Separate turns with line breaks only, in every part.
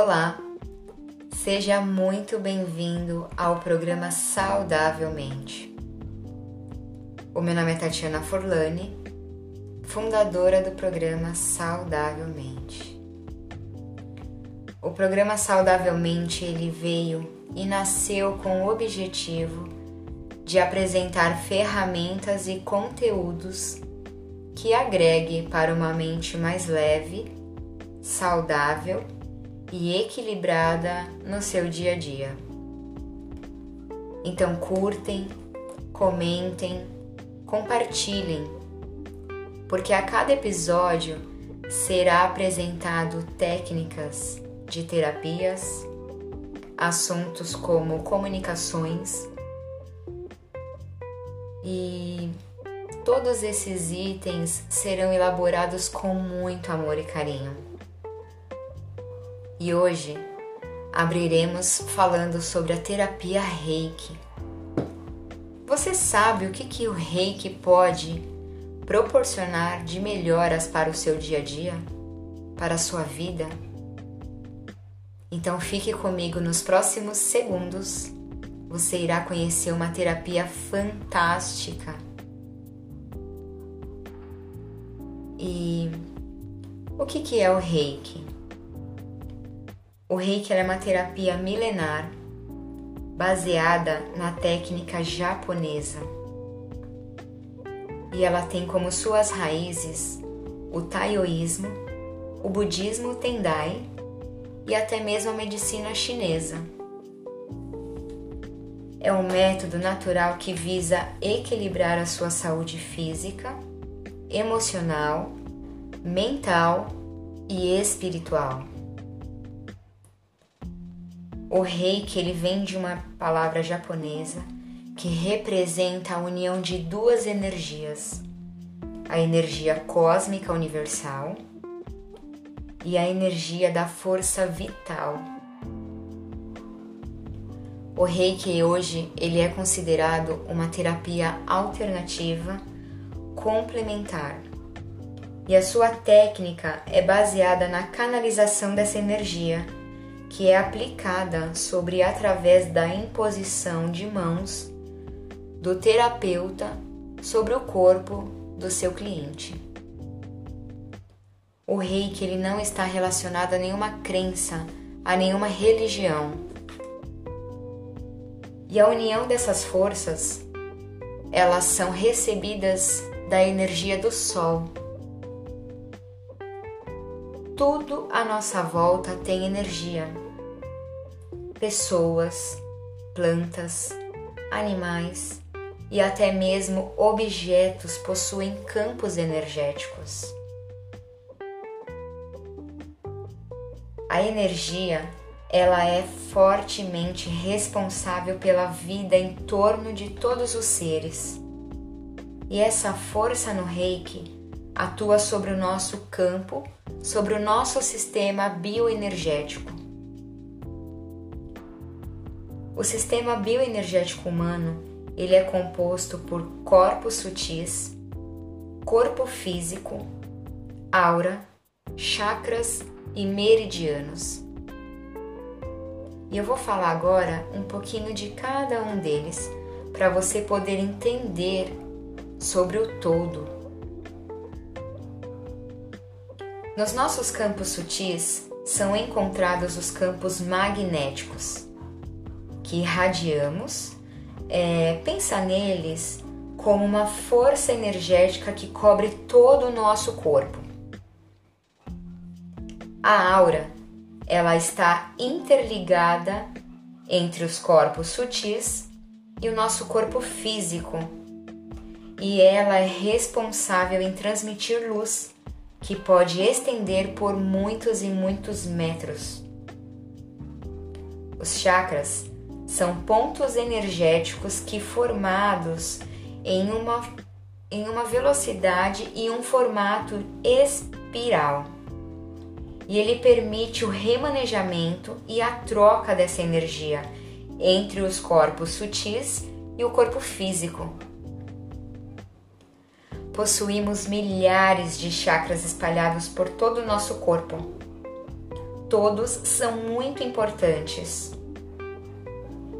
Olá, seja muito bem-vindo ao programa Saudavelmente. O meu nome é Tatiana Forlani, fundadora do programa Saudavelmente. O programa Saudavelmente ele veio e nasceu com o objetivo de apresentar ferramentas e conteúdos que agregue para uma mente mais leve, saudável e equilibrada no seu dia a dia. Então curtem, comentem, compartilhem, porque a cada episódio será apresentado técnicas de terapias, assuntos como comunicações e todos esses itens serão elaborados com muito amor e carinho. E hoje abriremos falando sobre a terapia Reiki. Você sabe o que, que o Reiki pode proporcionar de melhoras para o seu dia a dia, para a sua vida? Então fique comigo nos próximos segundos. Você irá conhecer uma terapia fantástica. E o que, que é o Reiki? O Reiki é uma terapia milenar baseada na técnica japonesa. E ela tem como suas raízes o taoísmo, o budismo Tendai e até mesmo a medicina chinesa. É um método natural que visa equilibrar a sua saúde física, emocional, mental e espiritual. O reiki ele vem de uma palavra japonesa que representa a união de duas energias, a energia cósmica universal e a energia da força vital. O Reiki hoje ele é considerado uma terapia alternativa complementar. E a sua técnica é baseada na canalização dessa energia, que é aplicada sobre através da imposição de mãos do terapeuta sobre o corpo do seu cliente. O reiki ele não está relacionado a nenhuma crença, a nenhuma religião. E a união dessas forças, elas são recebidas da energia do sol. Tudo à nossa volta tem energia. Pessoas, plantas, animais e até mesmo objetos possuem campos energéticos. A energia, ela é fortemente responsável pela vida em torno de todos os seres. E essa força no Reiki atua sobre o nosso campo, sobre o nosso sistema bioenergético. O sistema bioenergético humano, ele é composto por corpos sutis, corpo físico, aura, chakras e meridianos. E eu vou falar agora um pouquinho de cada um deles para você poder entender sobre o todo. Nos nossos campos sutis são encontrados os campos magnéticos, que irradiamos. É, pensa neles como uma força energética que cobre todo o nosso corpo. A aura, ela está interligada entre os corpos sutis e o nosso corpo físico. E ela é responsável em transmitir luz, que pode estender por muitos e muitos metros. Os chakras são pontos energéticos que formados em uma, em uma velocidade e um formato espiral e ele permite o remanejamento e a troca dessa energia entre os corpos sutis e o corpo físico. Possuímos milhares de chakras espalhados por todo o nosso corpo. Todos são muito importantes.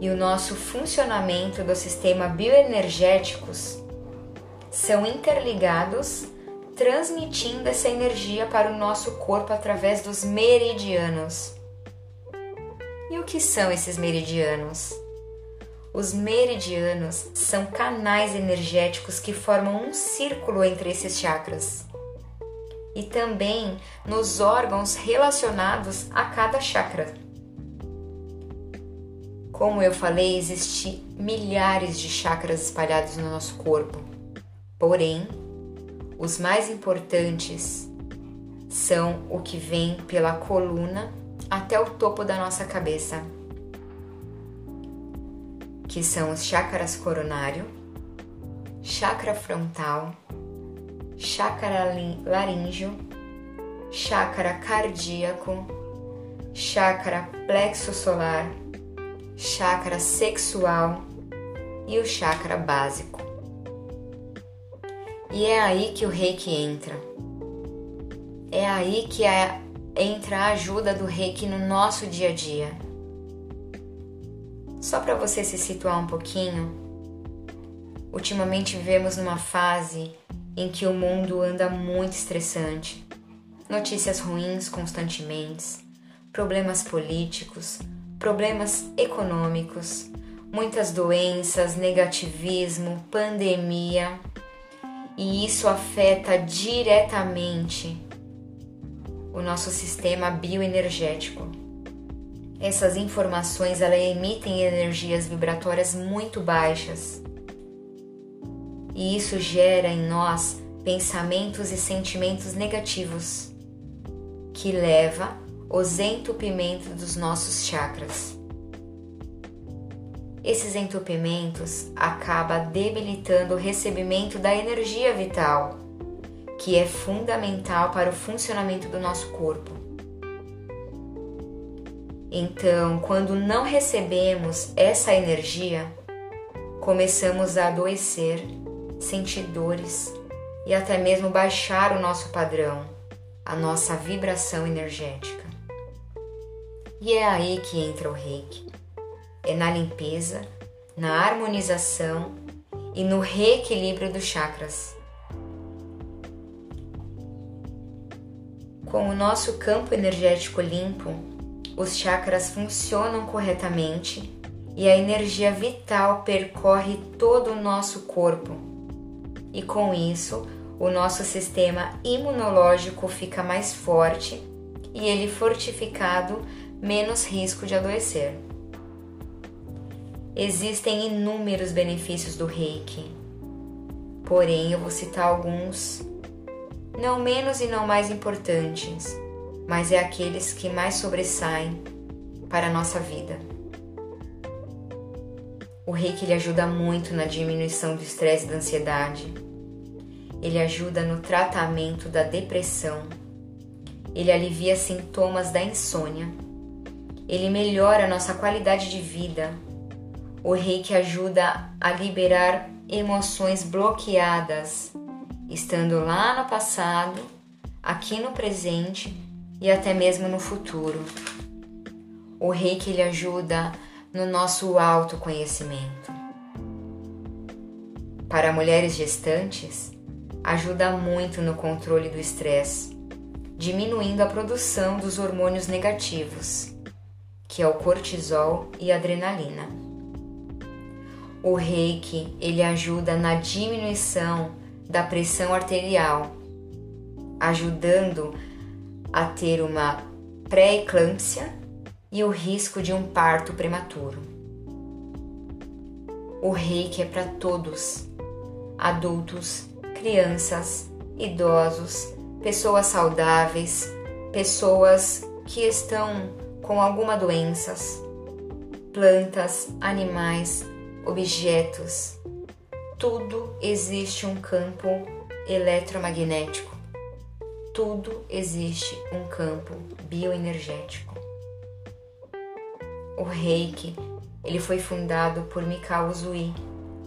E o nosso funcionamento do sistema bioenergéticos são interligados, transmitindo essa energia para o nosso corpo através dos meridianos. E o que são esses meridianos? Os meridianos são canais energéticos que formam um círculo entre esses chakras e também nos órgãos relacionados a cada chakra. Como eu falei, existem milhares de chakras espalhados no nosso corpo. Porém, os mais importantes são o que vem pela coluna até o topo da nossa cabeça, que são os chakras coronário, chakra frontal, chakra laríngeo, chakra cardíaco, chakra plexo solar, chakra sexual e o chakra básico. E é aí que o reiki entra. É aí que é, entra a ajuda do reiki no nosso dia a dia. Só para você se situar um pouquinho, ultimamente vivemos numa fase em que o mundo anda muito estressante. Notícias ruins constantemente, problemas políticos, problemas econômicos, muitas doenças, negativismo, pandemia e isso afeta diretamente o nosso sistema bioenergético. Essas informações elas emitem energias vibratórias muito baixas. E isso gera em nós pensamentos e sentimentos negativos, que leva os entupimentos dos nossos chakras. Esses entupimentos acabam debilitando o recebimento da energia vital, que é fundamental para o funcionamento do nosso corpo. Então, quando não recebemos essa energia, começamos a adoecer, sentir dores e até mesmo baixar o nosso padrão, a nossa vibração energética. E é aí que entra o reiki é na limpeza, na harmonização e no reequilíbrio dos chakras. Com o nosso campo energético limpo, os chakras funcionam corretamente e a energia vital percorre todo o nosso corpo. E com isso, o nosso sistema imunológico fica mais forte e ele fortificado, menos risco de adoecer. Existem inúmeros benefícios do reiki, porém eu vou citar alguns, não menos e não mais importantes, mas é aqueles que mais sobressaem para a nossa vida. O reiki ele ajuda muito na diminuição do estresse e da ansiedade. Ele ajuda no tratamento da depressão. Ele alivia sintomas da insônia. Ele melhora a nossa qualidade de vida o reiki ajuda a liberar emoções bloqueadas, estando lá no passado, aqui no presente e até mesmo no futuro. O reiki ele ajuda no nosso autoconhecimento. Para mulheres gestantes, ajuda muito no controle do estresse, diminuindo a produção dos hormônios negativos, que é o cortisol e adrenalina. O reiki ele ajuda na diminuição da pressão arterial, ajudando a ter uma pré-eclâmpsia e o risco de um parto prematuro. O reiki é para todos, adultos, crianças, idosos, pessoas saudáveis, pessoas que estão com alguma doenças, plantas, animais, objetos, tudo existe um campo eletromagnético. Tudo existe um campo bioenergético. O Reiki, ele foi fundado por Mikao Usui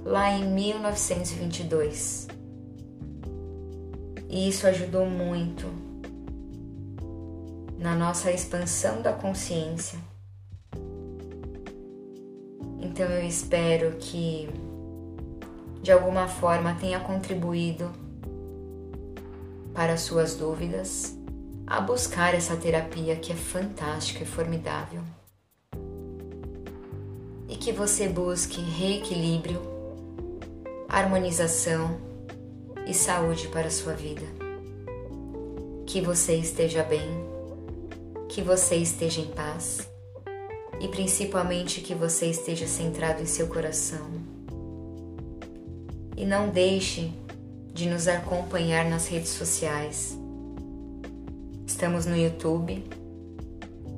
lá em 1922. E isso ajudou muito na nossa expansão da consciência. Então eu espero que de alguma forma tenha contribuído para suas dúvidas a buscar essa terapia que é fantástica e formidável. E que você busque reequilíbrio, harmonização e saúde para a sua vida. Que você esteja bem, que você esteja em paz e principalmente que você esteja centrado em seu coração. E não deixe de nos acompanhar nas redes sociais. Estamos no YouTube,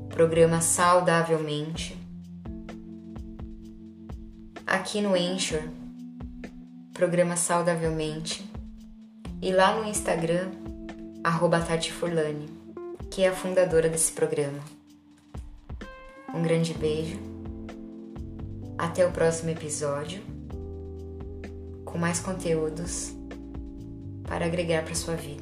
programa Saudavelmente. Aqui no Anchor, programa Saudavelmente e lá no Instagram, arroba Tati Furlani, que é a fundadora desse programa. Um grande beijo. Até o próximo episódio com mais conteúdos para agregar para sua vida.